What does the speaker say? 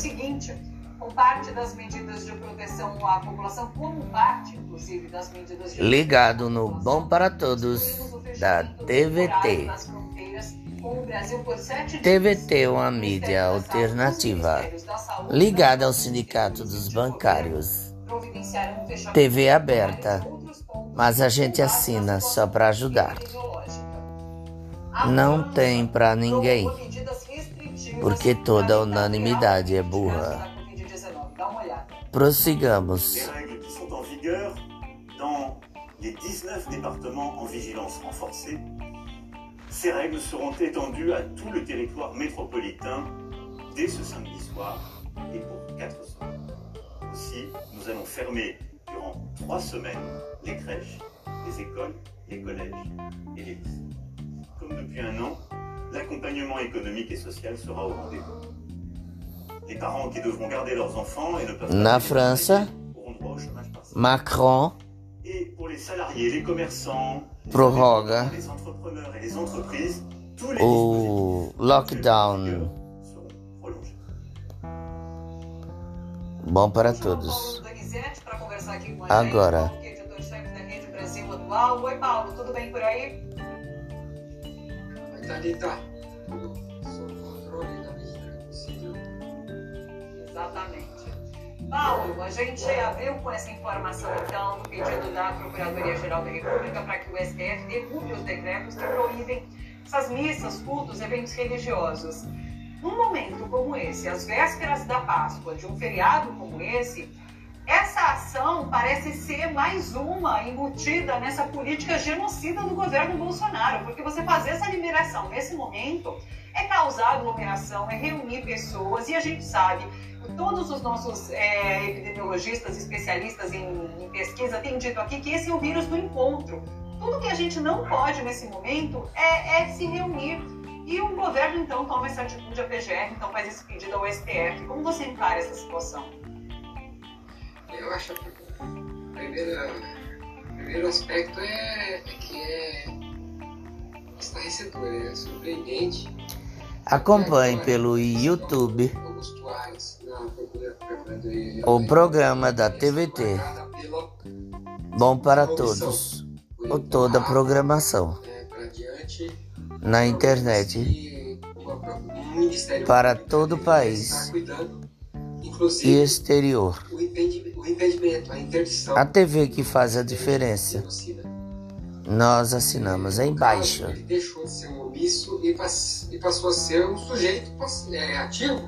seguinte, com parte das medidas de proteção à população, como parte, inclusive, das medidas de Ligado no Bom para Todos da TVT. TVT é uma mídia alternativa ligada ao Sindicato dos Bancários. TV aberta, mas a gente assina só para ajudar. Não tem para ninguém, porque toda unanimidade é burra. Prossigamos. Les règles qui sont en vigueur dans les 19 départements en vigilance renforcée, ces règles seront étendues à tout le territoire métropolitain dès ce samedi soir et pour 4 soirs. Aussi, nous allons fermer durant 3 semaines les crèches, les écoles, les collèges et les lycées. Comme depuis un an, l'accompagnement économique et social sera au rendez-vous. Les parents qui devront garder leurs enfants et ne peuvent Na pas França, auront droit au chômage partiel. Macron Et pour les salariés, les commerçants, les prorroga les entrepreneurs et les entreprises, tous les o lockdown seront prolongés. bom para todos. Agora. é. Oi, Paulo, tudo bem por aí? Exatamente. Paulo, a gente abriu com essa informação, então, do pedido da Procuradoria-Geral da República para que o STF derrube os decretos que proíbem essas missas, cultos, eventos religiosos. Num momento como esse, às vésperas da Páscoa, de um feriado como esse, essa ação parece ser mais uma embutida nessa política genocida do governo Bolsonaro, porque você fazer essa liberação nesse momento é causar aglomeração, é reunir pessoas, e a gente sabe, todos os nossos é, epidemiologistas, especialistas em, em pesquisa têm dito aqui que esse é o vírus do encontro. Tudo que a gente não pode nesse momento é, é se reunir. E o governo então toma essa atitude, a PGR então faz esse pedido ao STF. Como você encara essa situação? Eu acho que o primeiro, o primeiro aspecto é, é que é estarrecedor, é surpreendente. Acompanhe pelo YouTube o programa da TVT Bom para Todos ou toda a programação. é, diante na internet. para todo o país. cuidando, e exterior. O, impedimento, a interdição A TV que faz a diferença. Nós assinamos embaixo. Ele deixou de ser um omisso e, pass- passou a ser um sujeito é, ativo